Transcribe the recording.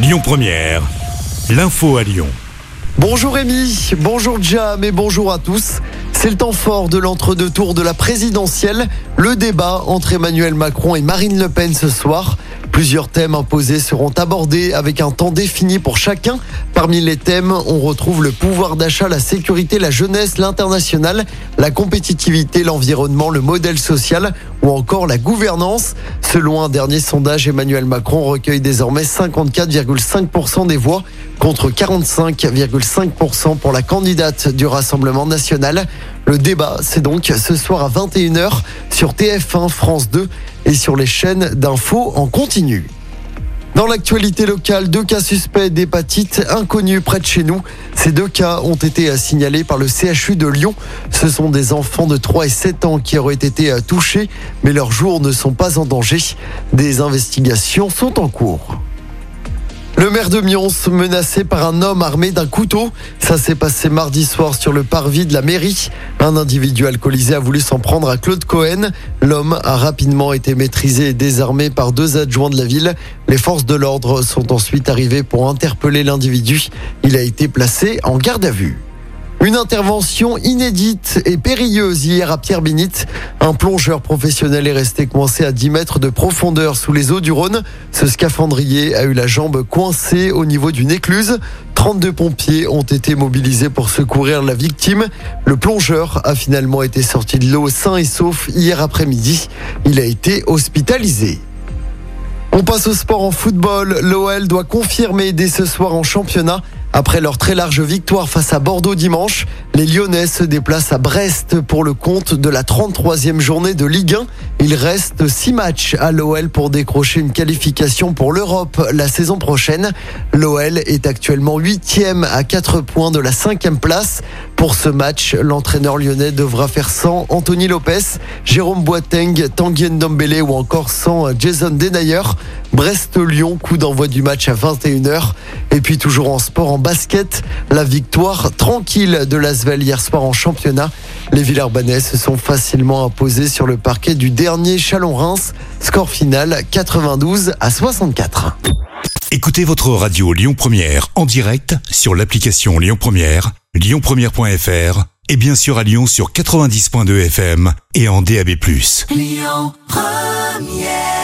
Lyon Première, l'info à Lyon. Bonjour Rémi, bonjour Jam et bonjour à tous. C'est le temps fort de l'entre-deux tours de la présidentielle. Le débat entre Emmanuel Macron et Marine Le Pen ce soir. Plusieurs thèmes imposés seront abordés avec un temps défini pour chacun. Parmi les thèmes, on retrouve le pouvoir d'achat, la sécurité, la jeunesse, l'international, la compétitivité, l'environnement, le modèle social ou encore la gouvernance. Selon un dernier sondage, Emmanuel Macron recueille désormais 54,5% des voix contre 45,5% pour la candidate du Rassemblement national. Le débat, c'est donc ce soir à 21h sur TF1 France 2 et sur les chaînes d'infos en continu. Dans l'actualité locale, deux cas suspects d'hépatite inconnus près de chez nous. Ces deux cas ont été signalés par le CHU de Lyon. Ce sont des enfants de 3 et 7 ans qui auraient été touchés, mais leurs jours ne sont pas en danger. Des investigations sont en cours. Le maire de Mions menacé par un homme armé d'un couteau. Ça s'est passé mardi soir sur le parvis de la mairie. Un individu alcoolisé a voulu s'en prendre à Claude Cohen. L'homme a rapidement été maîtrisé et désarmé par deux adjoints de la ville. Les forces de l'ordre sont ensuite arrivées pour interpeller l'individu. Il a été placé en garde à vue. Une intervention inédite et périlleuse hier à Pierre Bénite. Un plongeur professionnel est resté coincé à 10 mètres de profondeur sous les eaux du Rhône. Ce scaphandrier a eu la jambe coincée au niveau d'une écluse. 32 pompiers ont été mobilisés pour secourir la victime. Le plongeur a finalement été sorti de l'eau sain et sauf hier après-midi. Il a été hospitalisé. On passe au sport en football. L'OL doit confirmer dès ce soir en championnat après leur très large victoire face à Bordeaux dimanche, les Lyonnais se déplacent à Brest pour le compte de la 33e journée de Ligue 1. Il reste 6 matchs à l'OL pour décrocher une qualification pour l'Europe la saison prochaine. L'OL est actuellement 8e à 4 points de la 5e place. Pour ce match, l'entraîneur lyonnais devra faire sans Anthony Lopez, Jérôme Boateng, Tanguy Ndombele ou encore sans Jason Denayer. Brest-Lyon, coup d'envoi du match à 21h. Et puis toujours en sport, en basket, la victoire tranquille de l'Asvel hier soir en championnat. Les Villeurbanais se sont facilement imposés sur le parquet du dernier Chalon-Reims. Score final 92 à 64. Écoutez votre radio Lyon Première en direct sur l'application Lyon Première, lyonpremière.fr et bien sûr à Lyon sur 90.2 FM et en DAB+. Lyon Première